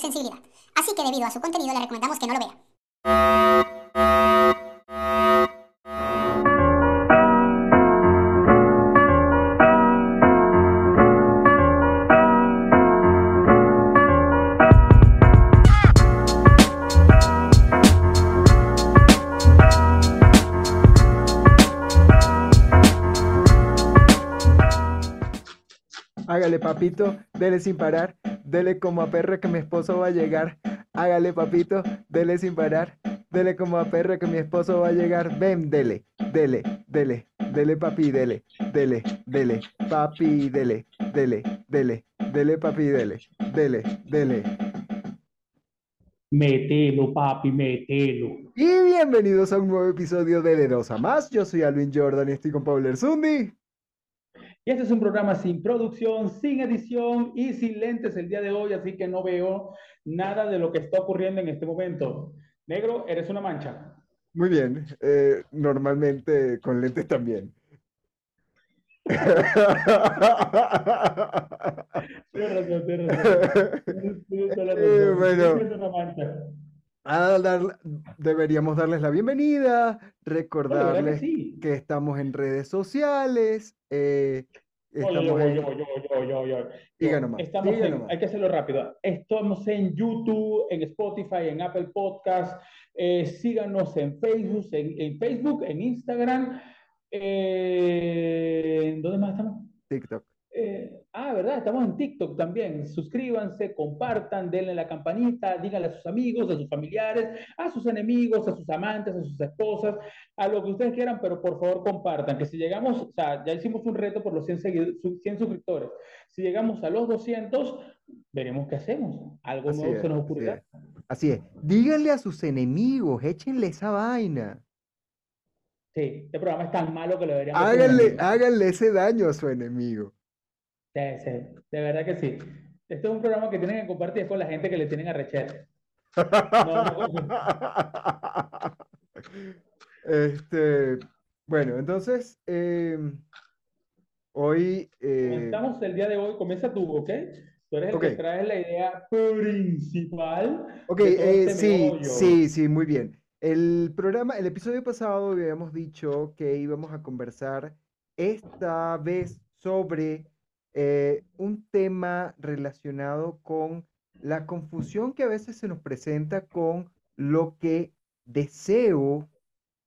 sensibilidad. Así que debido a su contenido le recomendamos que no lo vea. Hágale, papito, dele sin parar, dele como a perro que mi esposo va a llegar. Hágale, papito, dele sin parar, dele como a perro que mi esposo va a llegar. Ven, dele, dele, dele, dele, papi, dele, dele, dele, papi, dele, dele, dele, dele, papi, dele, dele, dele. Mételo, papi, mételo. Y bienvenidos a un nuevo episodio de De Dos a Más. Yo soy Alvin Jordan y estoy con Paul Erzundi. Y este es un programa sin producción, sin edición y sin lentes el día de hoy, así que no veo nada de lo que está ocurriendo en este momento. Negro, eres una mancha. Muy bien, eh, normalmente con lentes también. Eh, bueno. Ah, dar- deberíamos darles la bienvenida, que recordarles sí. que estamos en redes sociales, eh, estamos en... hay que hacerlo rápido. Estamos en YouTube, en Spotify, en Apple Podcast. Eh, síganos en Facebook, en, en Facebook, en Instagram. Eh, ¿en ¿dónde más estamos? TikTok. Eh, ah, ¿verdad? Estamos en TikTok también. Suscríbanse, compartan, denle la campanita, díganle a sus amigos, a sus familiares, a sus enemigos, a sus amantes, a sus esposas, a lo que ustedes quieran, pero por favor compartan, que si llegamos, o sea, ya hicimos un reto por los 100, seguid- su- 100 suscriptores. Si llegamos a los 200, veremos qué hacemos. Algo Así nuevo es, se nos así ocurrirá. es. Así es. Díganle a sus enemigos, échenle esa vaina. Sí, este programa es tan malo que lo deberíamos Háganle, háganle ese daño a su enemigo. Sí, sí, de verdad que sí. Este es un programa que tienen que compartir con la gente que le tienen arrechera. No, no, Este, bueno, entonces, em, hoy, eh, Comenzamos el día de hoy, comienza tú, ¿ok? Tú eres el que Ok. traes la idea principal ok, eh, este sí, meollo. sí, sí, muy bien. El programa, el episodio pasado habíamos dicho que íbamos a conversar esta vez sobre eh, un tema relacionado con la confusión que a veces se nos presenta con lo que deseo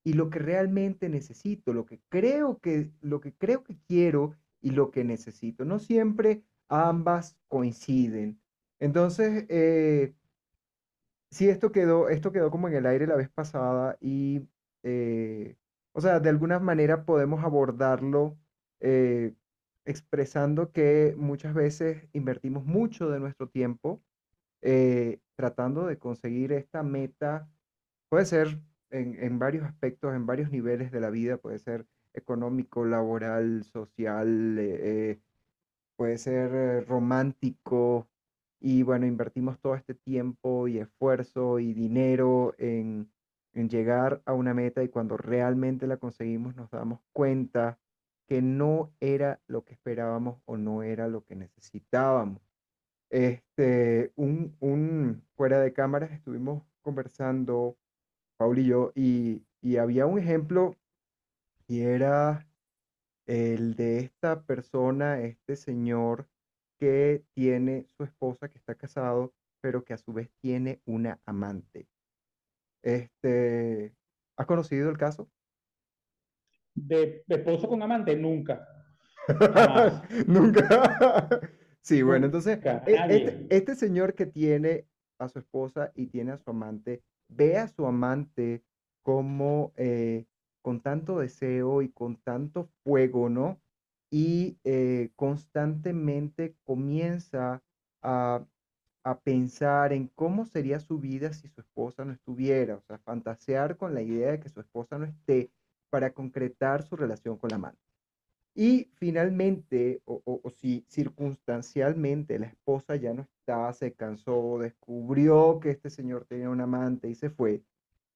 y lo que realmente necesito, lo que creo que, lo que creo que quiero y lo que necesito. No siempre ambas coinciden. Entonces, eh, sí, esto quedó, esto quedó como en el aire la vez pasada y, eh, o sea, de alguna manera podemos abordarlo eh, expresando que muchas veces invertimos mucho de nuestro tiempo eh, tratando de conseguir esta meta. Puede ser en, en varios aspectos, en varios niveles de la vida, puede ser económico, laboral, social, eh, eh, puede ser romántico. Y bueno, invertimos todo este tiempo y esfuerzo y dinero en, en llegar a una meta y cuando realmente la conseguimos nos damos cuenta que no era lo que esperábamos o no era lo que necesitábamos. Este, un, un fuera de cámaras estuvimos conversando, Paul y yo, y, y había un ejemplo y era el de esta persona, este señor que tiene su esposa que está casado, pero que a su vez tiene una amante. Este, ¿has conocido el caso? De, de esposo con amante, nunca. Nunca. Sí, bueno, entonces, e- este, este señor que tiene a su esposa y tiene a su amante, ve a su amante como eh, con tanto deseo y con tanto fuego, ¿no? Y eh, constantemente comienza a, a pensar en cómo sería su vida si su esposa no estuviera, o sea, fantasear con la idea de que su esposa no esté para concretar su relación con la amante. Y finalmente, o, si circunstancialmente la esposa ya no está, se cansó, descubrió que este señor tenía un amante y se fue,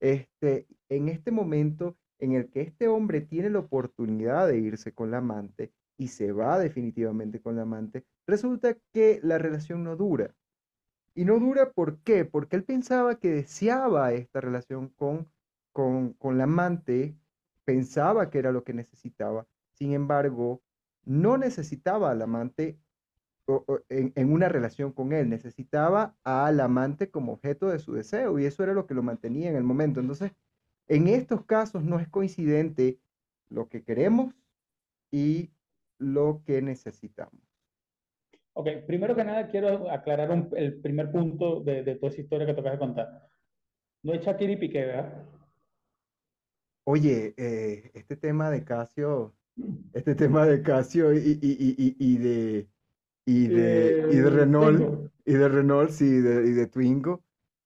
este, en este momento en el que este hombre tiene la oportunidad de irse con la amante y se va definitivamente con la amante, resulta que la relación no dura. Y no dura, ¿por qué? Porque él pensaba que deseaba esta relación con, con, con la amante, pensaba que era lo que necesitaba. Sin embargo, no necesitaba al amante en, en, una relación con él, necesitaba al amante como objeto de su deseo y eso era lo que lo mantenía en el momento. Entonces, en estos casos no es coincidente lo que queremos y lo que necesitamos. Ok, primero que nada quiero aclarar un, el primer punto de, de, toda esa historia que tocas de contar. No es Shakira y Piqué, ¿verdad? Oye, eh, este tema de Casio, este tema de Casio y, y, y, y de y de, y de Renault, y de Renault, sí, y de, y de Twingo,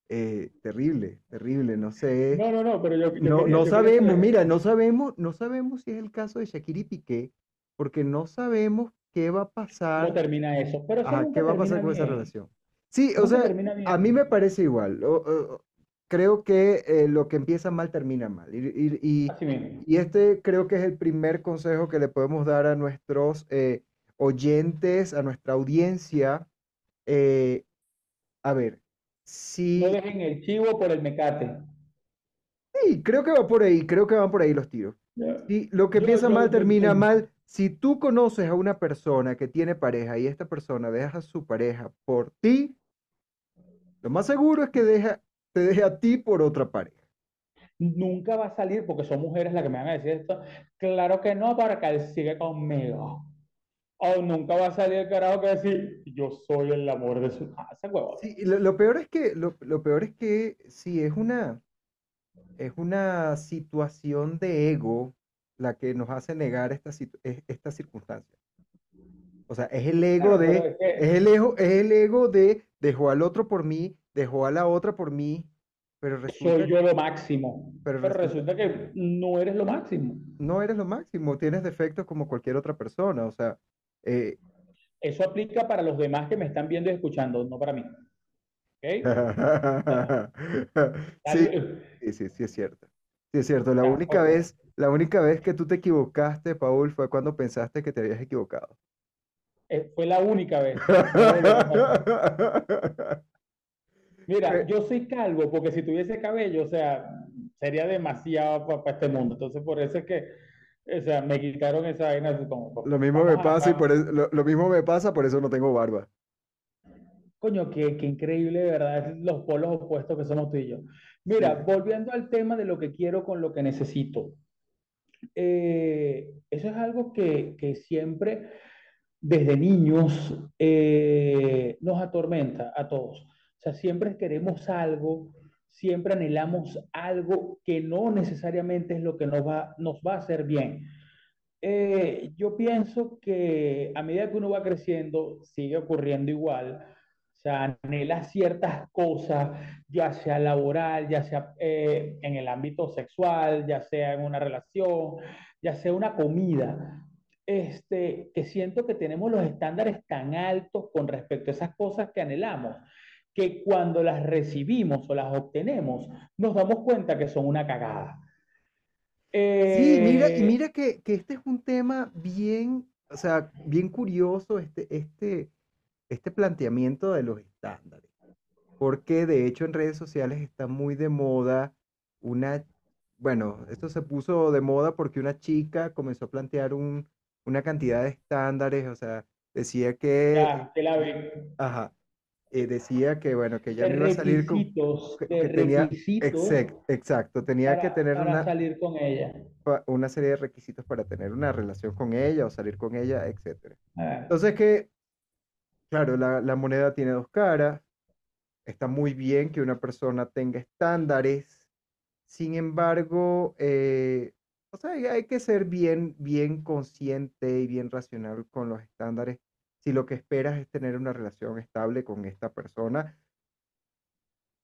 eh, terrible, terrible, no sé. No, no, no, pero yo, yo no, no yo sabemos, mira, no sabemos, no sabemos si es el caso de Shakira y Piqué, porque no sabemos qué va a pasar. ¿Cómo termina eso? Pero ¿qué va a pasar con bien. esa relación? Sí, o sea, a mí me parece igual. O, o, creo que eh, lo que empieza mal termina mal. Y, y, y, este creo que es el primer consejo que le podemos dar a nuestros eh, oyentes, a nuestra audiencia. Eh, a ver, si... No dejen el chivo por el mecate. Sí, creo que va por ahí, creo que van por ahí los tiros. Si lo que yo, empieza yo, mal termina yo, mal. Si tú conoces a una persona que tiene pareja y esta persona deja a su pareja por ti, lo más seguro es que deja, te deje a ti por otra pareja. Nunca va a salir, porque son mujeres las que me van a decir esto. Claro que no, para que él siga conmigo. O nunca va a salir el carajo que decir, yo soy el amor de su casa, huevón. Sí, lo, lo, peor es que, lo, lo, peor es que sí, es una, es una situación de ego la que nos hace negar esta, esta circunstancia. O sea, es el ego de, es, que... es, el ego, es el ego de, dejó al otro por mí, dejó a la otra por mí, pero resulta Soy yo lo máximo. Pero, pero resulta, resulta, que no eres lo máximo. No eres lo máximo, tienes defectos como cualquier otra persona, o sea. Eh, Eso aplica para los demás que me están viendo y escuchando, no para mí. ¿Okay? sí, sí, sí, es cierto. Sí, es cierto. La única vez, la única vez que tú te equivocaste, Paul, fue cuando pensaste que te habías equivocado. Eh, fue la única vez. Mira, yo soy calvo porque si tuviese cabello, o sea, sería demasiado para, para este mundo. Entonces, por eso es que, o sea, me quitaron esa vaina como. Lo mismo me pasa y por eso, lo, lo, mismo me pasa, por eso no tengo barba. Coño, qué, qué increíble, de verdad, los polos opuestos que somos tú y yo. Mira, sí. volviendo al tema de lo que quiero con lo que necesito. Eh, eso es algo que, que siempre, desde niños, eh, nos atormenta a todos. Sea, siempre queremos algo, siempre anhelamos algo que no necesariamente es lo que nos va, nos va a hacer bien. Eh, yo pienso que a medida que uno va creciendo, sigue ocurriendo igual o sea, anhela ciertas cosas, ya sea laboral, ya sea eh, en el ámbito sexual, ya sea en una relación, ya sea una comida. Este, que siento que tenemos los estándares tan altos con respecto a esas cosas que anhelamos, que cuando las recibimos o las obtenemos, nos damos cuenta que son una cagada. Eh... Sí, mira, y mira que, que, este es un tema bien, o sea, bien curioso, este, este, este planteamiento de los estándares. Porque de hecho en redes sociales está muy de moda una, bueno, esto se puso de moda porque una chica comenzó a plantear un, una cantidad de estándares, o sea, decía que... Ya, que la vi. Ajá. Eh, decía que, bueno, que ya no iba a salir con... Que, que tenía, exacto, exacto, tenía para, que tener para una... salir con ella. Una serie de requisitos para tener una relación con ella o salir con ella, etc. Ah. Entonces que Claro, la, la, moneda tiene dos caras. Está muy bien que una persona tenga estándares. Sin embargo, eh, o sea, hay que ser bien, bien consciente y bien racional con los estándares. Si lo que esperas es tener una relación estable con esta persona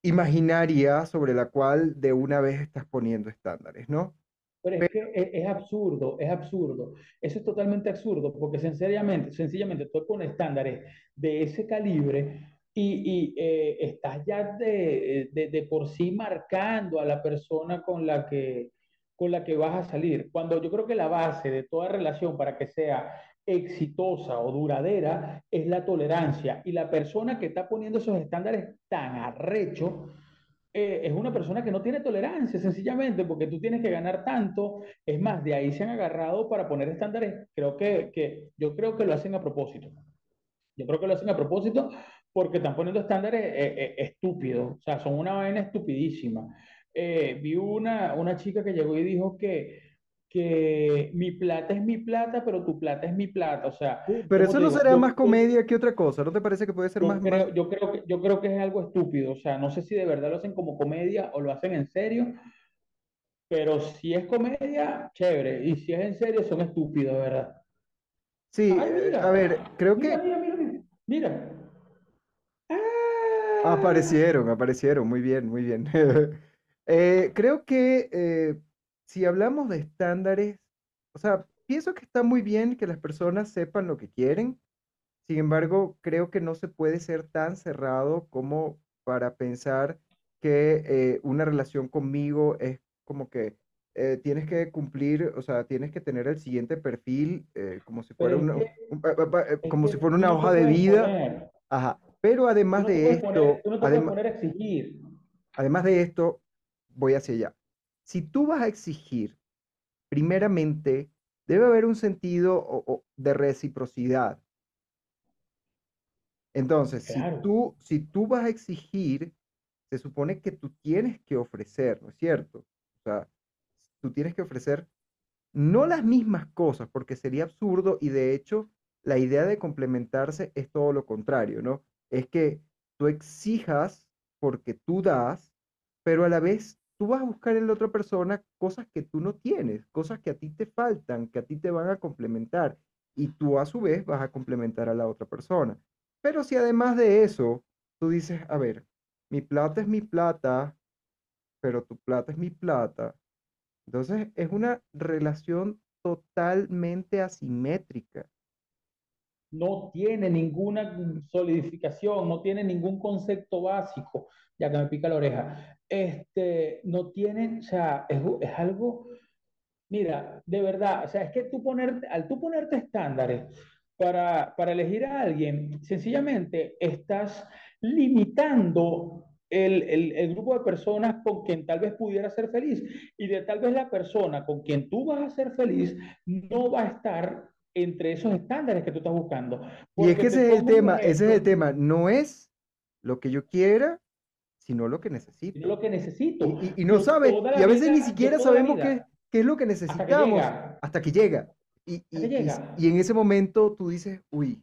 imaginaria sobre la cual de una vez estás poniendo estándares, ¿no? Pero es que es, es, absurdo, es absurdo. Eso es totalmente absurdo, porque sencillamente, sencillamente tú pones estándares de ese calibre y, y eh, estás ya de, de, de, por sí marcando a la persona con la, que, con la que vas a salir. Cuando yo creo que la base de toda relación para que sea exitosa o duradera es la tolerancia. Y la persona que está poniendo esos estándares tan arrechos eh, es una persona que no tiene tolerancia, sencillamente, porque tú tienes que ganar tanto. Es más, de ahí se han agarrado para poner estándares. Creo que, que yo creo que lo hacen a propósito. Yo creo que lo hacen a propósito porque están poniendo estándares eh, eh, estúpidos. O sea, son una vaina estupidísima. vi una, una chica que llegó y dijo que que mi plata es mi plata, pero tu plata es mi plata. O sea, uh, pero eso no será más comedia que otra cosa, ¿no te parece que puede ser más, Yo, creo que, yo creo que es algo estúpido. O sea, no sé si de verdad lo hacen como comedia o lo hacen en serio, pero si es comedia, chévere. Y si es en serio, son estúpidos, ¿verdad? Sí, eh, a ver, creo que... Mira, mira, mira. ¡Ah! Aparecieron, aparecieron, muy bien, muy bien. Eh, creo que... Eh, si hablamos de estándares, o sea, pienso que está muy bien que las personas sepan lo que quieren. Sin embargo, creo que no se puede ser tan cerrado como para pensar que eh, una relación conmigo es como que eh, tienes que cumplir, o sea, tienes que tener el siguiente perfil eh, como si fuera una, como si fuera una hoja de vida. Ajá. Pero además de esto, además de esto, voy hacia allá si tú vas a exigir, primeramente, debe haber un sentido de reciprocidad. Entonces, si, tú, si tú vas a exigir, se supone que tú tienes que ofrecer, ¿no es cierto? O sea, tú tienes que ofrecer no las mismas cosas, porque sería absurdo y de hecho la idea de complementarse es todo lo contrario, ¿no? Es que tú exijas porque tú das, pero a la vez tú vas a buscar en la otra persona cosas que tú no tienes, cosas que a ti te faltan, que a ti te van a complementar y tú a su vez vas a complementar a la otra persona. Pero si además de eso, tú dices, a ver, mi plata es mi plata, pero tu plata es mi plata, entonces es una relación totalmente asimétrica. No tiene ninguna solidificación, no tiene ningún concepto básico, ya que me pica la oreja este, no tienen, o sea, es, algo, mira, de verdad, o sea, es que tú ponerte, al tú ponerte estándares para, para elegir a alguien, sencillamente estás limitando el, el, el, grupo de personas con quien tal vez pudiera ser feliz. Y de tal vez la persona con quien tú vas a ser feliz no va a estar entre esos estándares que tú estás buscando. Y es que ese es el tema, ese es el tema, no es lo que yo quiera, sino lo que necesito. lo que necesito. Y, no sabe, y a veces ni siquiera sabemos qué, qué, es lo que necesitamos hasta que llega. Y, y, en ese momento tú dices, uy,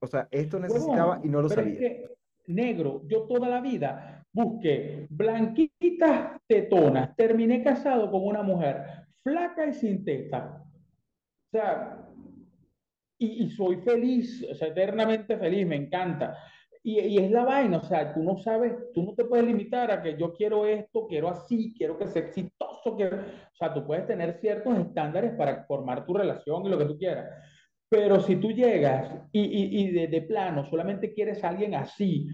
o sea, esto necesitaba y no lo sabía. negro, yo toda la vida busqué blanquitas tetonas, terminé casado con una mujer flaca y sin teta. O sea, y, y soy feliz, o sea, eternamente feliz, me encanta. Y, es la vaina, o sea, tú no sabes, tú no te puedes limitar a que yo quiero esto, quiero así, quiero que sea exitoso, quiero... o sea, tú puedes tener ciertos estándares para formar tu relación y lo que tú quieras. Pero si tú llegas y, y, y de, de, plano solamente quieres a alguien así,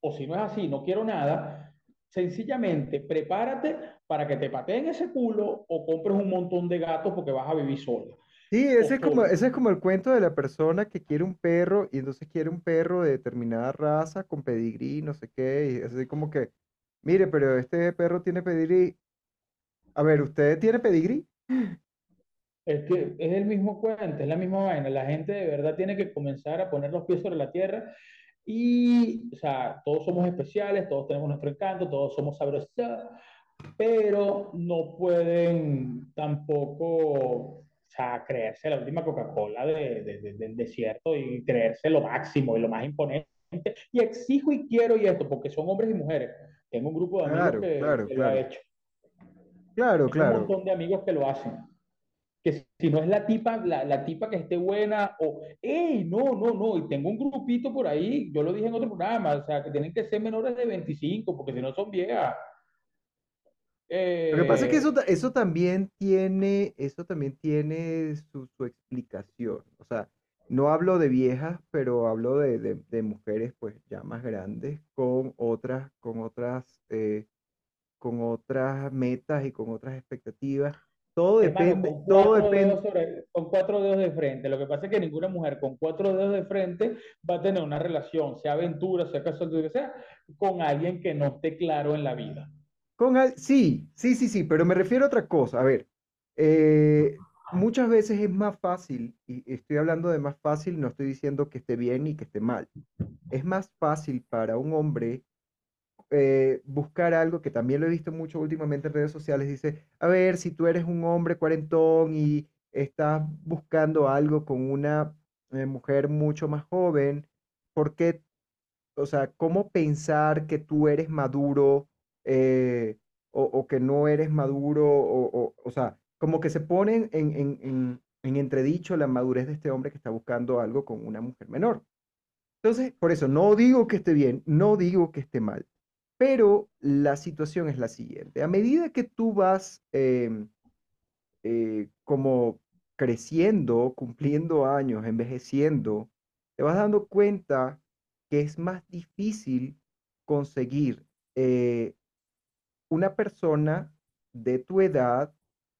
o si no es así, no quiero nada, sencillamente prepárate para que te pateen ese culo o compres un montón de gatos porque vas a vivir sola. Sí, ese es como, ese es como el cuento de la persona que quiere un perro y entonces quiere un perro de determinada raza con pedigrí, no sé qué, y es así como que, mire, pero este perro tiene pedigrí. A ver, ¿usted tiene pedigrí? Es que es el mismo cuento, es la misma vaina. La gente de verdad tiene que comenzar a poner los pies sobre la tierra y, o sea, todos somos especiales, todos tenemos nuestro encanto, todos somos sabrosos, pero no pueden tampoco sea, creerse la última Coca-Cola del desierto y creerse lo máximo y lo más imponente. Y exijo y quiero y esto, porque son hombres y mujeres. Tengo un grupo de amigos que, lo ha hecho. Claro, claro. Un montón de amigos que lo hacen. Que si no es la tipa, la, la tipa que esté buena, o, ¡ey! No, no, no. Y tengo un grupito por ahí, yo lo dije en otro programa, o sea, que tienen que ser menores de 25, porque si no son viejas. Lo que pasa es que eso, eh, eso también tiene, eso también tiene su, su, explicación. O sea, no hablo de viejas, pero hablo de, de, de mujeres pues ya más grandes con otras, con otras, eh, con otras metas y con otras expectativas. Todo depende, todo depende. sobre- con cuatro dedos de frente. Lo que pasa es que ninguna mujer con cuatro dedos de frente va a tener una relación, sea aventura, sea casual, lo que sea, con alguien que no esté claro en la vida. Sí, sí, sí, sí, pero me refiero a otra cosa. A ver, eh, muchas veces es más fácil, y estoy hablando de más fácil, no estoy diciendo que esté bien ni que esté mal. Es más fácil para un hombre eh, buscar algo que también lo he visto mucho últimamente en redes sociales. Dice, a ver, si tú eres un hombre cuarentón y estás buscando algo con una eh, mujer mucho más joven, ¿por qué o sea, cómo pensar que tú eres maduro eh, o, que no eres maduro, o, o, o sea, como que se ponen en, en, en, en entredicho la madurez de este hombre que está buscando algo con una mujer menor. Entonces, por eso, no digo que esté bien, no digo que esté mal, pero la situación es la siguiente. A medida que tú vas em, eh, como creciendo, cumpliendo años, envejeciendo, te vas dando cuenta que es más difícil conseguir eh, una persona de tu edad,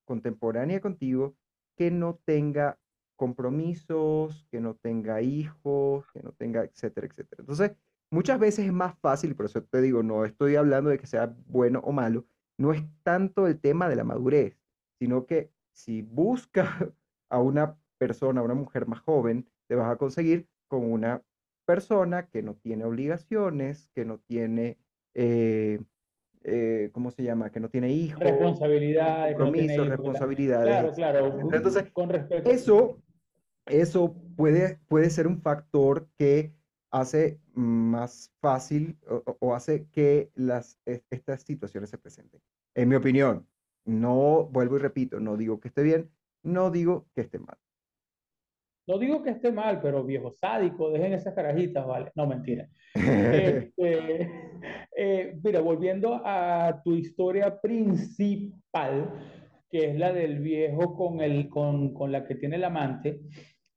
contemporánea contigo, que no tenga compromisos, que no tenga hijos, que no tenga, etcétera, etcétera. Entonces, muchas veces es más fácil, por eso te digo, no estoy hablando de que sea bueno o malo, no es tanto el tema de la madurez, sino que si buscas a una persona, a una mujer más joven, te vas a conseguir con una persona que no tiene obligaciones, que no tiene, eh, eh, ¿cómo se llama? Que no tiene hijos, Responsabilidades, no compromisos, responsabilidades, Claro, claro. Entonces, Con respecto. eso, eso puede, puede ser un factor que hace más fácil o, o- hace que las, es- estas situaciones se presenten. En mi opinión, no, vuelvo y repito, no digo que esté bien, no digo que esté mal. No digo que esté mal, pero viejo sádico, dejen esas carajitas, ¿vale? No, mentira. Este, eh, mira, volviendo a tu historia principal, que es la del viejo con, el, con, con la que tiene el amante,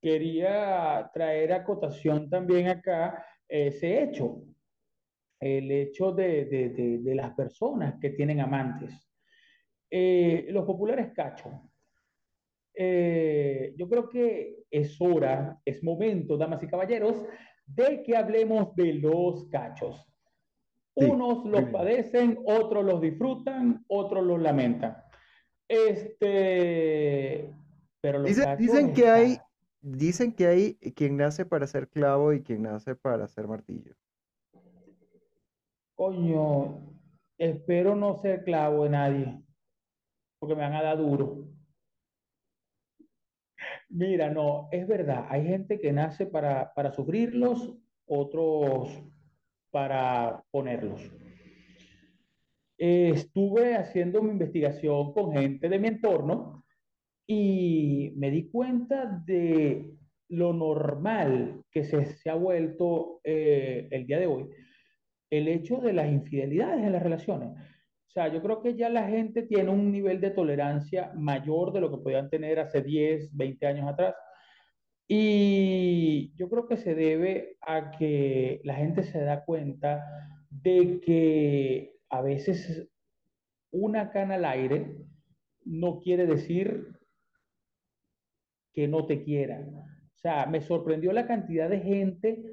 quería traer a cotación también acá ese hecho, el hecho de, de, de, de las personas que tienen amantes. Eh, los populares cachos. Eh, yo creo que es hora, es momento, damas y caballeros, de que hablemos de los cachos. Sí, Unos los padecen, otros los disfrutan, otros los lamentan. Este, pero los Dicen, cachos dicen que hay, dicen que hay quien nace para ser clavo y quien nace para ser martillo. Coño, espero no ser clavo de nadie, porque me van a dar duro. Mira, no, es verdad, hay gente que nace para, para sufrirlos, otros para ponerlos. Estuve haciendo mi investigación con gente de mi entorno y me di cuenta de lo normal que se, se ha vuelto eh, el día de hoy, el hecho de las infidelidades en las relaciones. O sea, yo creo que ya la gente tiene un nivel de tolerancia mayor de lo que podían tener hace 10, 20 años atrás. Y yo creo que se debe a que la gente se da cuenta de que a veces una cana al aire no quiere decir que no te quieran. O sea, me sorprendió la cantidad de gente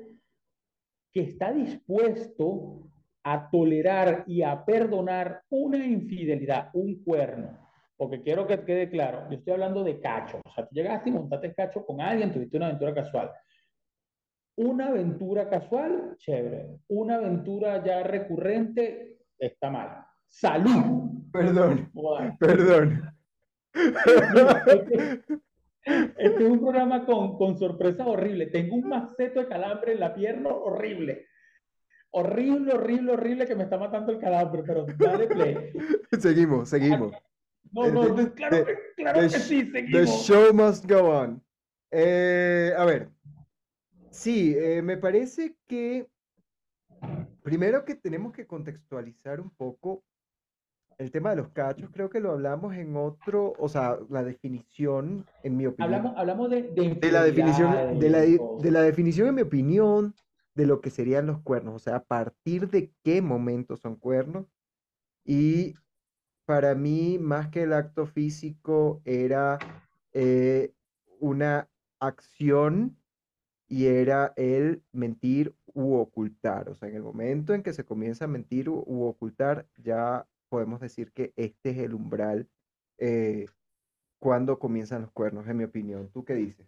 que está dispuesto a tolerar y a perdonar una infidelidad, un cuerno. Porque quiero que quede claro, yo estoy hablando de cacho. O sea, tú llegaste y montaste cacho con alguien, tuviste una aventura casual. Una aventura casual, chévere. Una aventura ya recurrente, está mal. Salud. Perdón, perdón. Este, este es un programa con, con sorpresas horribles. Tengo un maceto de calambre en la pierna horrible. Horrible, horrible, horrible que me está matando el calambre, pero dale play. Seguimos, seguimos. No, Eh, no, the- de- claro, the- que, claro the que sí, The seguimos. show must go on. Eh, a ver, sí, eh, me parece que primero que tenemos que contextualizar un poco el tema de los cachos. Creo que lo hablamos en otro, o sea, la definición, en mi opinión. Hablamos, hablamos de, de de la definición, de la, de la definición, en mi opinión, de lo que serían los cuernos, o sea, a partir de qué momento son cuernos y para mí, más que el acto físico, era eh, una acción y era el mentir u ocultar. O sea, en el momento en que se comienza a mentir u, ocultar, ya podemos decir que este es el umbral eh, cuando comienzan los cuernos, en mi opinión. ¿Tú qué dices?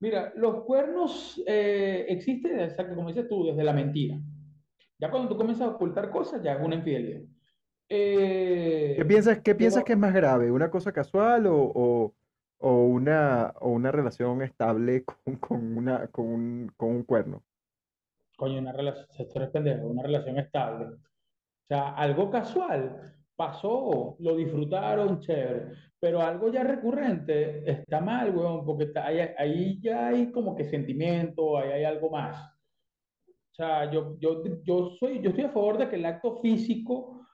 Mira, los cuernos eh, existen, exacto, como dices tú, desde la mentira. Ya cuando tú comienzas a ocultar cosas, ya es una infidelidad. ¿Qué Eh, piensas, qué piensas que es más grave? ¿Una cosa casual o, o- o una, o una relación estable con, con una, con un, con un cuerno? coño, una relación, pendejo, una relación estable. O sea, algo casual pasó, lo disfrutaron, pero algo ya recurrente está mal, weón, porque ahí, ya hay como que sentimiento, ahí hay algo más. O sea, yo, yo, yo soy, yo estoy a favor de que el acto físico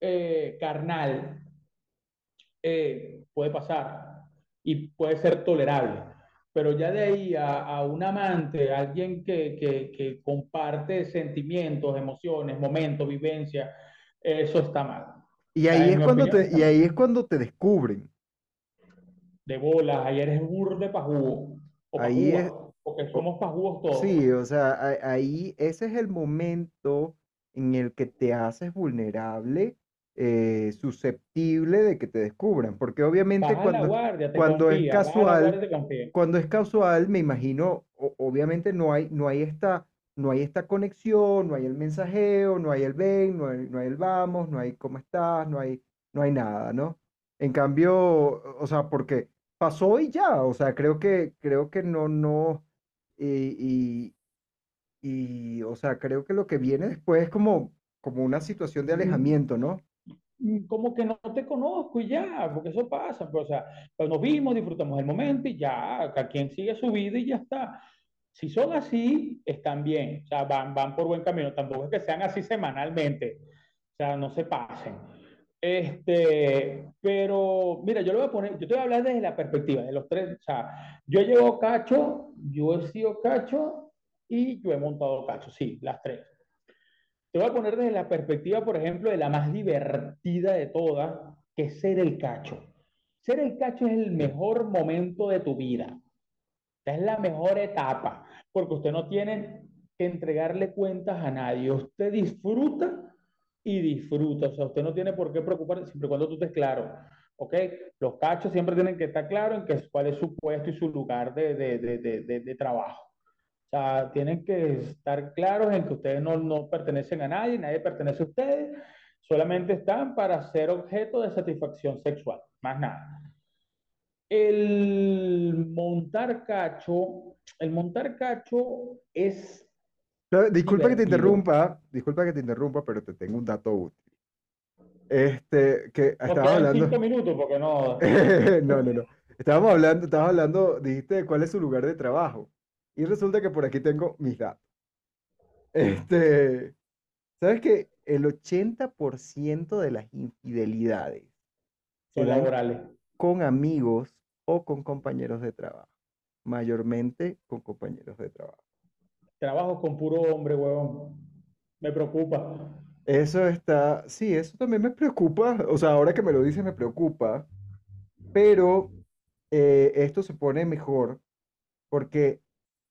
eh, carnal eh, puede pasar y puede ser tolerable. Pero ya de ahí a, un amante, a alguien que, comparte sentimientos, emociones, momentos, vivencias, eso está mal. Y ahí es cuando opinión te, y ahí es cuando te descubren. De bolas, ayer es burde pajugo o Ahí es, pajúa, porque somos pajúos todos. sí, o sea, ahí ese es el momento en el que te haces vulnerable, eh, susceptible de que te descubran. Porque obviamente Baja cuando, guardia, cuando es confía, guardia casual, cuando es casual, me imagino, o- obviamente no hay, no hay esta, no hay esta conexión, no hay el mensajeo, no hay el ven, no hay, no hay el vamos, no hay cómo estás, no hay, no hay nada, ¿no? En cambio, o sea, porque pasó y ya, o sea, creo que, creo que no, no, y, y, y, o sea, creo que lo que viene después es como, como una situación de alejamiento, ¿no? Como que no te conozco y ya, porque eso pasa. Pues, o sea, pues nos vimos, disfrutamos el momento y ya, cada quien sigue su vida y ya está. Si son así, están bien, o sea, van, van por buen camino. Tampoco es que sean así semanalmente, o sea, no se pasen. Este, pero mira, yo le voy a poner, yo te voy a hablar desde la perspectiva de los tres. O sea, yo he llevado cacho, yo he sido cacho y yo he montado cacho, sí, las tres. Te voy a poner desde la perspectiva, por ejemplo, de la más divertida de todas, que es ser el cacho. Ser el cacho es el mejor momento de tu vida. Es la mejor etapa, porque usted no tiene que entregarle cuentas a nadie. Usted disfruta y disfruta. O sea, usted no tiene por qué preocuparse siempre y cuando tú estés claro. ¿Ok? Los cachos siempre tienen que estar claros en que, cuál es su puesto y su lugar de, de, de, de trabajo. O sea, tienen que estar claros en que ustedes no, no pertenecen a nadie, nadie pertenece a ustedes, solamente están para ser objeto de satisfacción sexual, más nada. El montar cacho, el montar cacho es Disculpa que te interrumpa, disculpa que te interrumpa, pero te tengo un dato útil. Este, que quedan hablando, cinco minutos porque no. no, no, no, estábamos hablando, estabas hablando, dijiste de cuál es su lugar de trabajo. Y resulta que por aquí tengo mis datos. Este, ¿sabes que el 80% de las infidelidades Son laborales. Con amigos o con compañeros de trabajo? Mayormente con compañeros de trabajo. Trabajo con puro hombre, huevón. Me preocupa. Eso está, sí, eso también me preocupa, o sea, ahora que me lo dices me preocupa, pero eh, esto se pone mejor porque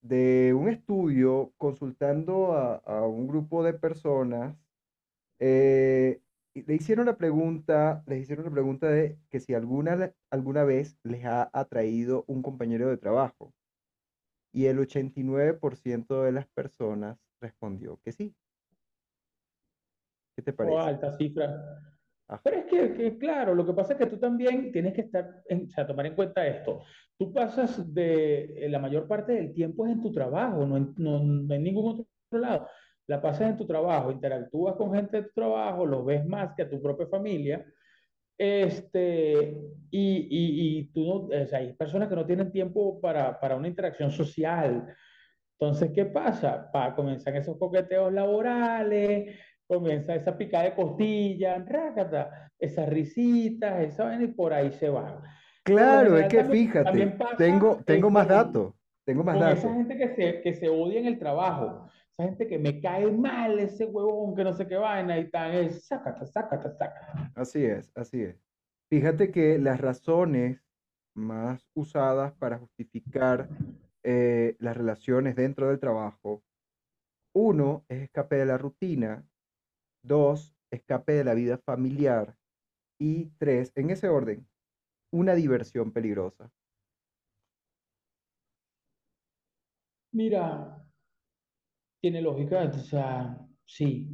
de un estudio consultando a, a un grupo de personas, eh, le hicieron la pregunta, les hicieron la pregunta de que si alguna, alguna vez les ha atraído un compañero de trabajo, y el 89% de las personas respondió que sí. ¿Qué te Oh, parece? alta cifra. Ajá. Pero es que, que, claro, lo que pasa es que tú también tienes que estar, en, o sea, tomar en cuenta esto. Tú pasas de eh, la mayor parte del tiempo es en tu trabajo, no en, no, no en ningún otro lado. La pasas en tu trabajo, interactúas con gente de tu trabajo, los ves más que a tu propia familia. Este, y, y, y tú no, o sea, hay personas que no tienen tiempo para, para una interacción social. Entonces, ¿qué pasa? Pa, comienzan esos coqueteos laborales, comienza esa picada de costilla, rácata, esas risitas, esa vaina, y por ahí se van. Lo Claro, es que también, fíjate, también tengo, tengo más datos, tengo más con esa datos. gente que se, que se odia en el trabajo. Esa gente que me cae mal, ese huevón que no sé qué vaina y tan es, sácate, sácate, sácate. Así es, así es. Fíjate que las razones más usadas para justificar eh, las relaciones dentro del trabajo, uno es escape de la rutina, dos, escape de la vida familiar y tres, en ese orden, una diversión peligrosa. Mira, tiene lógica, o sea, sí.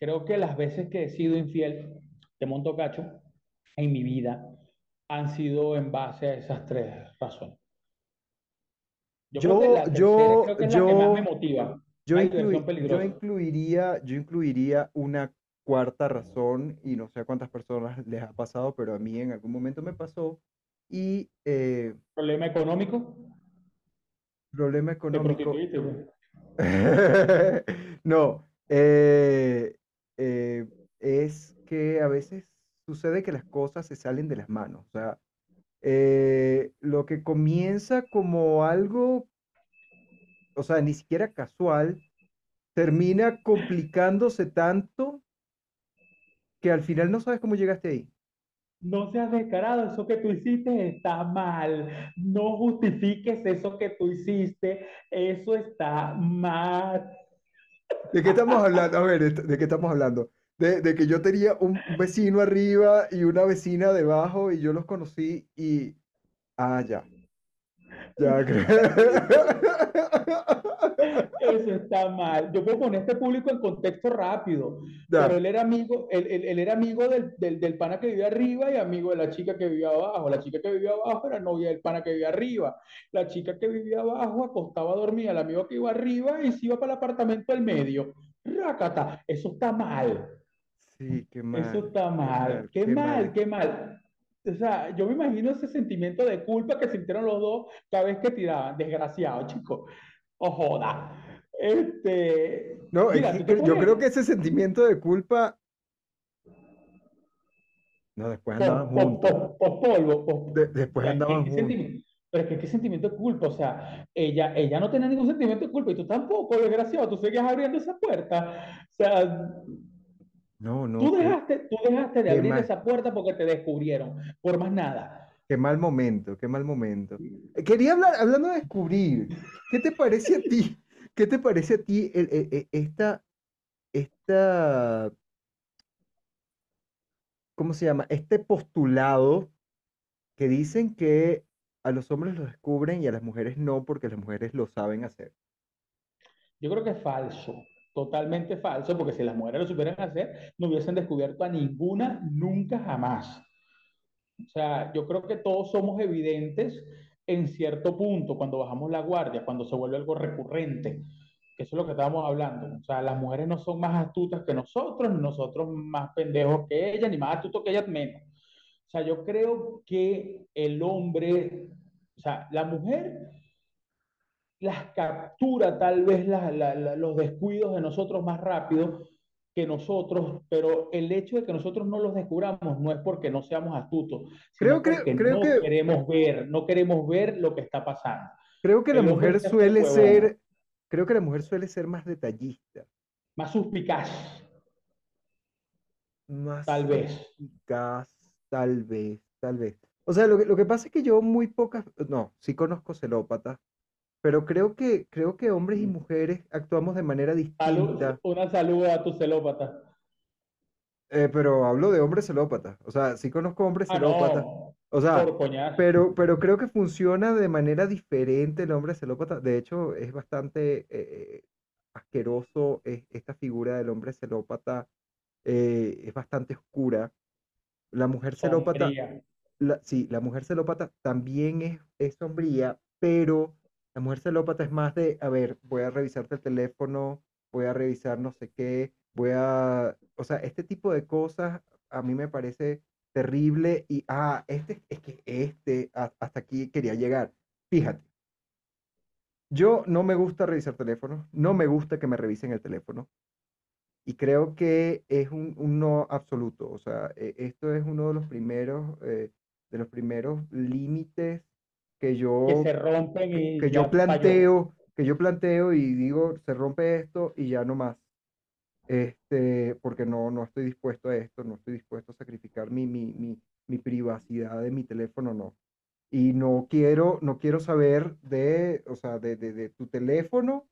Creo que las veces que he sido infiel, te monto cacho, en mi vida, han sido en base a esas tres razones. Yo, creo que Yo, la yo, creo que es la que más me yo, motiva, yo, yo incluiría, yo incluiría una cuarta razón y no sé a cuántas personas les ha pasado, pero a mí en algún momento me pasó y eh, Problema económico, problema económico. No, eh, eh, es que a veces sucede que las cosas se salen de las manos. O sea, eh, lo que comienza como algo, o sea, ni siquiera casual, termina complicándose tanto que al final no sabes cómo llegaste ahí. No seas descarado, eso que tú hiciste está mal. No justifiques eso que tú hiciste, eso está mal. ¿De qué estamos hablando? A ver, ¿de qué estamos hablando? De, de que yo tenía un vecino arriba y una vecina debajo y yo los conocí y... Ah, ya. Ya creo. Eso está mal. Yo puedo poner este público en contexto rápido, Ya. pero él era amigo, él, él- él era amigo del, del, del pana que vivía arriba y amigo de la chica que vivía abajo. La chica que vivía abajo era novia del pana que vivía arriba. La chica que vivía abajo acostaba a dormir al amigo que iba arriba y se iba para el apartamento del medio. Rácata, eso está mal. Sí, qué Eso mal, está qué mal, mal, qué qué mal, mal. qué mal. O sea, yo me imagino ese sentimiento de culpa que sintieron los dos cada vez que tiraban. Desgraciado, chico. O joda. Este, No, es mira, cre- yo creo que ese sentimiento de culpa... No, después andaban pos, juntos. pos, pos polvo, De- después pero es que andaban juntos. sentimiento, pero es que qué sentimiento de culpa, o sea, ella, ella no tenía ningún sentimiento de culpa y tú tampoco, desgraciado, tú seguías abriendo esa puerta. O sea, No, no, tú dejaste, tú dejaste de abrir mal, esa puerta porque te descubrieron, por más nada. qué mal momento, qué mal momento. Eh, Quería hablar, hablando de descubrir, ¿qué te parece a ti? ¿Qué te parece a ti el- e- esta, esta, ¿cómo se llama? Este postulado que dicen que a los hombres los descubren y a las mujeres no, porque las mujeres lo saben hacer. Yo creo que es falso, totalmente falso, porque si las mujeres lo supieran hacer, no hubiesen descubierto a ninguna nunca jamás. O sea, yo creo que todos somos evidentes en cierto punto, cuando bajamos la guardia, cuando se vuelve algo recurrente, que eso es lo que estábamos hablando. O sea, las mujeres no son más astutas que nosotros, ni nosotros más pendejos que ellas, ni más astutos que ellas menos. O sea, yo creo que el hombre, o sea, la mujer las captura tal vez la- la- la- los descuidos de nosotros más rápido que nosotros, pero el hecho de que nosotros no los descubramos no es porque no seamos astutos, Creo sino que, porque creo no que, queremos ver, no queremos ver lo que está pasando. creo que la El mujer suele huevón, ser, creo que la mujer suele ser más detallista, más suspicaz, más tal vez. suspicaz, tal vez, tal vez. O sea, lo que, lo que pasa es que yo muy pocas, no, sí conozco celópatas, pero creo que, creo que hombres y mujeres actuamos de manera distinta. una salud a tu celópata. Eh, pero hablo de hombres celópatas. O sea, sí conozco hombres Ah, celópatas. no, O sea, pero, pero creo que funciona de manera diferente el hombre celópata. De hecho, es bastante eh, asqueroso es- esta figura del hombre celópata. eh, es bastante oscura. La mujer celópata, la- sí, la mujer celópata también es, es sombría, pero la mujer celópata es más de, a ver, voy a revisarte el teléfono, voy a revisar no sé qué, voy a, o sea, este tipo de cosas a mí me parece terrible y, ah, este, es que este, hasta aquí quería llegar. Fíjate, yo no me gusta revisar teléfonos, no me gusta que me revisen el teléfono. Y creo que es un, un no absoluto. O sea, e- esto es uno de los primeros, eh, de los primeros límites que Que yo, se rompen que, y que yo ya falló. planteo, que yo planteo y digo, se rompe esto y ya no más. Este, porque no, no estoy dispuesto a esto, no estoy dispuesto a sacrificar mi, mi, mi, mi privacidad de mi teléfono, no. Y no quiero, no quiero saber de, o sea, de, de, de tu teléfono,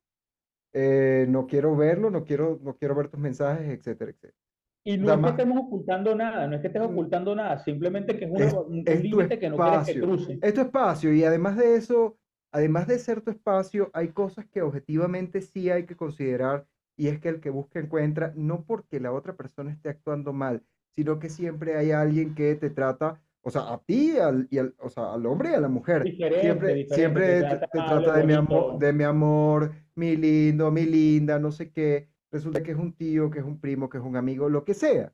eh, no quiero verlo, no quiero, no quiero ver tus mensajes, etcétera, etcétera. Y no sea, es que estemos ocultando nada, no es que estés ocultando nada, simplemente que es, una- Es- un límite que no quieres que cruce. Es tu espacio y además de eso, además de ser tu espacio, hay cosas que objetivamente sí hay que considerar y es que el que busca encuentra, no porque la otra persona esté actuando mal, sino que siempre hay alguien que te trata, o sea, a ti al, y al, o sea, al hombre y a la mujer. Diferente, Siempre, diferente, siempre te te, trata te trata de mi amor, de mi amor, mi lindo, mi linda, no sé qué. Resulta que es un tío, que es un primo, que es un amigo, lo que sea.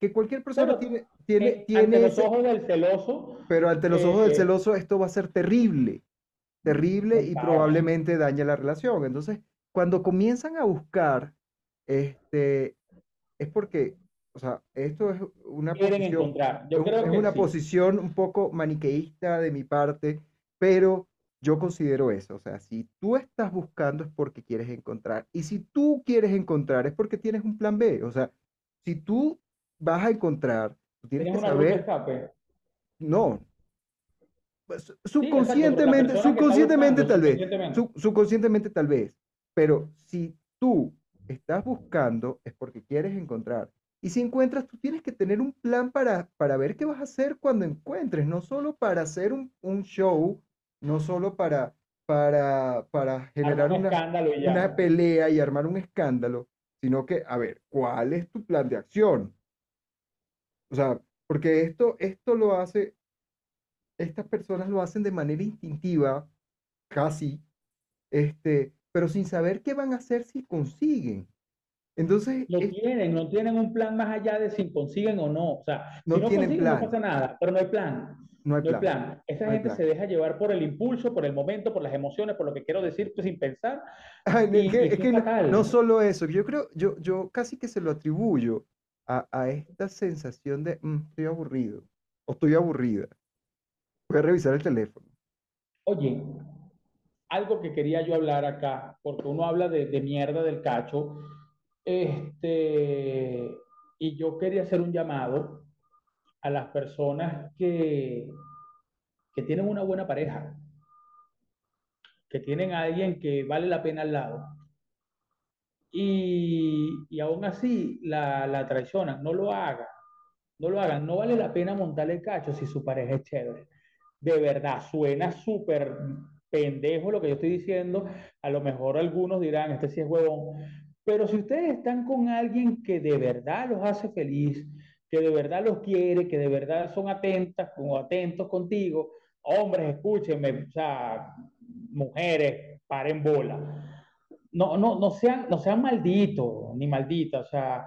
Que cualquier persona Pero, tiene, tiene, Eh, tiene ante los ese- ojos del celoso, pero ante los ojos del eh, celoso esto va a ser terrible, terrible y probablemente daña la relación. Entonces, cuando comienzan a buscar, este, es porque, o sea, esto es una quieren posición, encontrar. Yo es, creo es que una sí. posición un poco maniqueísta de mi parte, pero yo considero eso. O sea, si tú estás buscando es porque quieres encontrar. Y si tú quieres encontrar es porque tienes un plan B. O sea, si tú vas a encontrar, tú tienes Tienes que saber, no. Pues, Sí, Subconscientemente, subconscientemente tal vez, subconscientemente. sub- subconscientemente tal vez, pero si tú estás buscando es porque quieres encontrar. Y si encuentras, tú tienes que tener un plan para, para ver qué vas a hacer cuando encuentres, no solo para hacer un, un show, no solo para, para, para generar un una, una pelea y armar un escándalo, sino que, a ver, ¿cuál es tu plan de acción? O sea, porque esto, esto lo hace, estas personas lo hacen de manera instintiva, casi, este, pero sin saber qué van a hacer si consiguen. Entonces, es- tienen, no tienen un plan más allá de si consiguen o no. O sea, No si no tienen consiguen, plan. no pasa nada, pero no hay plan. No hay No hay plan. plan. Esa No hay gente plan. se deja llevar por el impulso, por el momento, por las emociones, por lo que quiero decir pues, sin pensar. Ay, no, Y- es que, y es qué que no, fatal. no solo eso, yo creo, yo, yo casi que se lo atribuyo a, a esta sensación de "Mm, estoy aburrido o estoy aburrida. Voy a revisar el teléfono. Oye, algo que quería yo hablar acá, porque uno habla de, de mierda del cacho, este, y yo quería hacer un llamado a las personas que, que tienen una buena pareja, que tienen a alguien que vale la pena al lado, y, y aún así la, la traicionan, no lo hagan, no lo hagan, no vale la pena montarle el cacho si su pareja es chévere. De verdad, suena súper pendejo lo que yo estoy diciendo, a lo mejor algunos dirán, este sí es huevón, pero si ustedes están con alguien que de verdad los hace feliz, que de verdad los quiere, que de verdad son atentas o atentos contigo, hombres, escúchenme, o sea, mujeres, paren bola. No, no, no sean, no sean malditos ni malditas, o sea,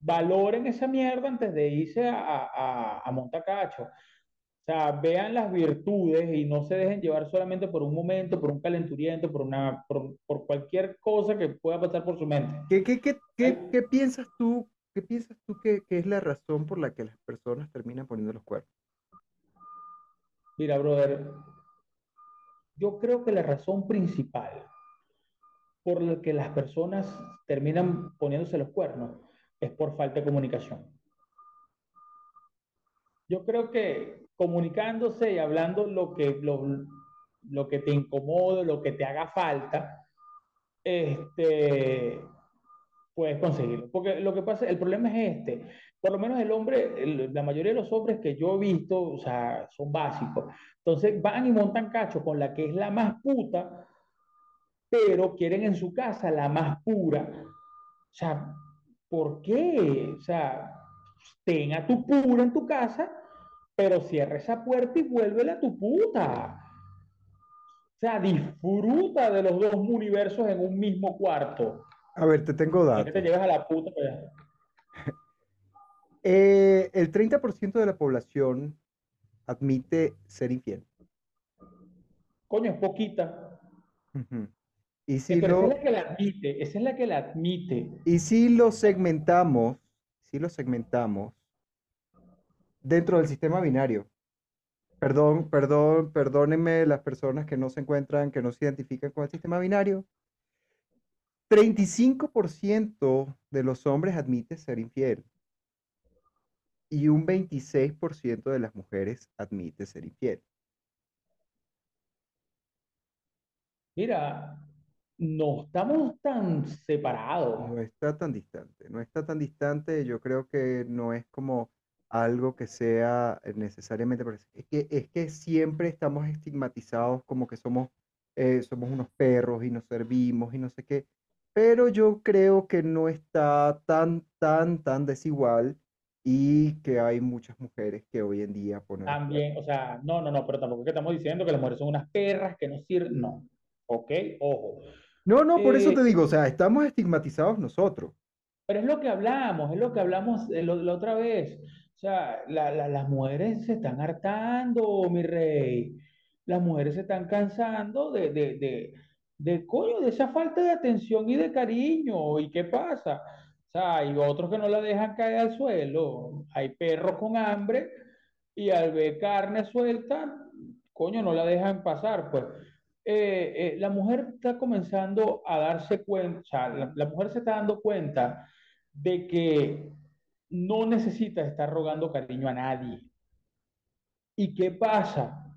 valoren esa mierda antes de irse a, a, a Montacacho. O sea, vean las virtudes y no se dejen llevar solamente por un momento, por un calenturiento, por, una, por, por cualquier cosa que pueda pasar por su mente. ¿Qué, qué, qué, qué piensas tú? ¿Qué piensas tú que, es la razón por la que las personas terminan poniendo los cuernos? Mira, brother, yo creo que la razón principal por la que las personas terminan poniéndose los cuernos es por falta de comunicación. Yo creo que comunicándose y hablando lo que, lo, lo que te incomode, lo que te haga falta, este, puedes conseguirlo. Porque lo que pasa, el problema es este. Por lo menos el hombre, el- la mayoría de los hombres que yo he visto, o sea, son básicos. Entonces van y montan cacho con la que es la más puta, pero quieren en su casa la más pura. O sea, ¿por qué? O sea, ten a tu pura en tu casa, pero cierra esa puerta y vuélvela a tu puta. O sea, disfruta de los dos universos en un mismo cuarto. A ver, te tengo es que te datos. lleves a la puta. pues. Eh, el 30% de la población admite ser infiel. Coño, es poquita. Ujú. Y Eh, si pero esa lo, es la que la admite, esa es la que la admite. y si lo segmentamos, si lo segmentamos dentro del sistema binario, Perdón, perdón, perdónenme las personas que no se encuentran, que no se identifican con el sistema binario. 35% de los hombres admite ser infiel y un 26% de las mujeres admite ser infiel. Mira, no estamos tan separados. No está tan distante, no está tan distante. Yo creo que no es como algo que sea necesariamente, es que, es que siempre estamos estigmatizados como que somos, eh, somos unos perros y nos servimos y no sé qué, pero yo creo que no está tan, tan, tan desigual y que hay muchas mujeres que hoy en día ponen... También, o sea, no, no, no, pero tampoco es que estamos diciendo que las mujeres son unas perras que no sirven, no, ok, ojo. No, no, por eso te Eh, digo, o sea, estamos estigmatizados nosotros. pero es lo que hablamos, es lo que hablamos eh, la otra vez. O sea, la- la- las mujeres se están hartando, mi rey. Las mujeres se están cansando de, de, de, de, coño, de esa falta de atención y de cariño. ¿Y qué pasa? O sea, hay otros que no la dejan caer al suelo. Hay perros con hambre y al ver carne suelta, coño, no la dejan pasar, pues. Eh, eh, la mujer está comenzando a darse cuenta, o sea, la, la mujer se está dando cuenta de que no necesita estar rogando cariño a nadie. ¿Y qué pasa?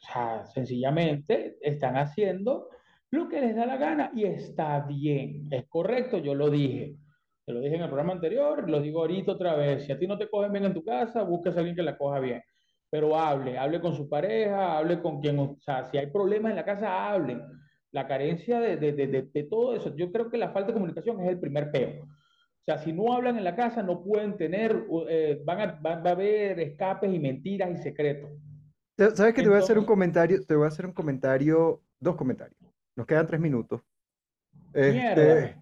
O sea, sencillamente están haciendo lo que les da la gana y está bien, es correcto, yo lo dije. Te lo dije en el programa anterior, lo digo ahorita otra vez. Si a ti no te cogen bien en tu casa, busques a alguien que la coja bien. Pero hable, hable con su pareja, hable con quien, o sea, si hay problemas en la casa, hable. La carencia de, de, de, de, todo eso, yo creo que la falta de comunicación es el primer peo. O sea, si no hablan en la casa, no pueden tener, eh, van a, va, va a haber escapes y mentiras y secretos. ¿Sabes que te voy a hacer un Entonces, comentario? Te voy a hacer un comentario, dos comentarios. Nos quedan tres minutos. Este,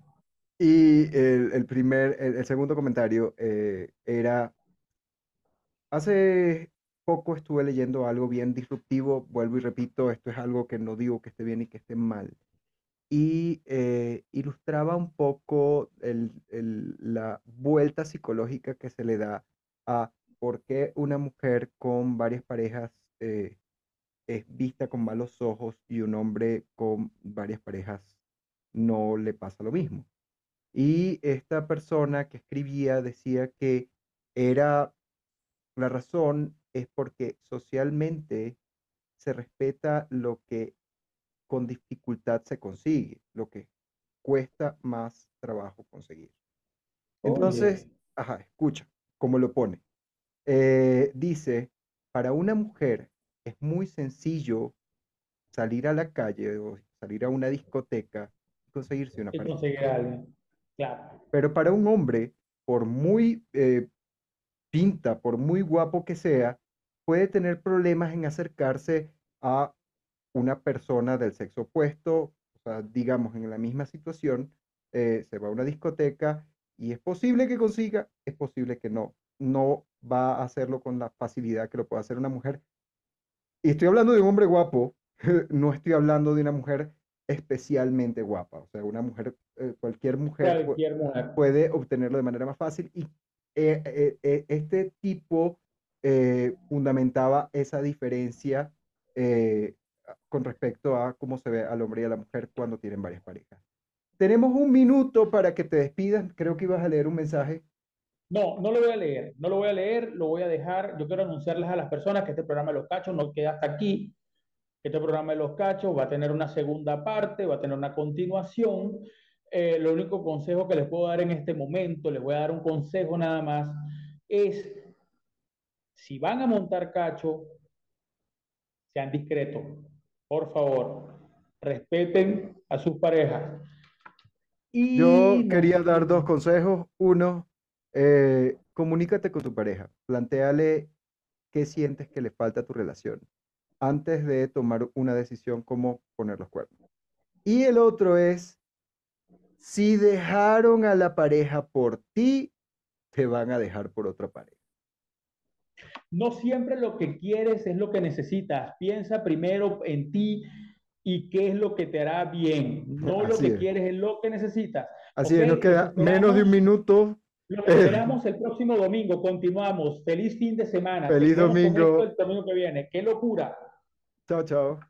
y el, el primer, el, el segundo comentario eh, era, hace poco estuve leyendo algo bien disruptivo, vuelvo y repito, esto es algo que no digo que esté bien y que esté mal, y eh, ilustraba un poco el- el- la vuelta psicológica que se le da a por qué una mujer con varias parejas eh, es vista con malos ojos y un hombre con varias parejas no le pasa lo mismo. Y esta persona que escribía decía que era la razón es porque socialmente se respeta lo que con dificultad se consigue, lo que cuesta más trabajo conseguir. Entonces, Oye, ajá, escucha cómo lo pone. Eh, dice, para una mujer es muy sencillo salir a la calle o salir a una discoteca y conseguirse una y pareja. conseguir a alguien. Claro. Pero para un hombre, por muy eh, pinta, por muy guapo que sea, puede tener problemas en acercarse a una persona del sexo opuesto, o sea, digamos, en la misma situación, eh, se va a una discoteca y es posible que consiga, es posible que no. No va a hacerlo con la facilidad que lo puede hacer una mujer. Y estoy hablando de un hombre guapo, no estoy hablando de una mujer especialmente guapa, o sea, una mujer, eh, cualquier mujer pu- Cualquier mujer. puede obtenerlo de manera más fácil y eh, eh, este tipo fundamentaba esa diferencia con respecto a cómo se ve al hombre y a la mujer cuando tienen varias parejas. Tenemos un minuto para que te despidas. Creo que ibas a leer un mensaje. No, no lo voy a leer, no lo voy a leer, lo voy a dejar. Yo quiero anunciarles a las personas que este programa de los cachos no queda hasta aquí. Este programa de los cachos va a tener una segunda parte, va a tener una continuación. Eh, lo único consejo que les puedo dar en este momento, les voy a dar un consejo nada más, es si van a montar cacho, sean discretos, por favor, respeten a sus parejas. Yo Y no quería dar dos consejos. Uno, eh, comunícate con tu pareja. Plantéale qué sientes que le falta a tu relación antes de tomar una decisión como poner los cuernos. Y el otro es, si dejaron a la pareja por ti, te van a dejar por otra pareja. No siempre lo que quieres es lo que necesitas. Piensa primero en ti y qué es lo que te hará bien. No lo que es. quieres es lo que necesitas. Así ¿Ok? es, nos queda menos de un minuto. Lo esperamos el próximo domingo. Continuamos. Feliz fin de semana. Feliz domingo. El domingo que viene. ¡Qué locura! Chao, chao.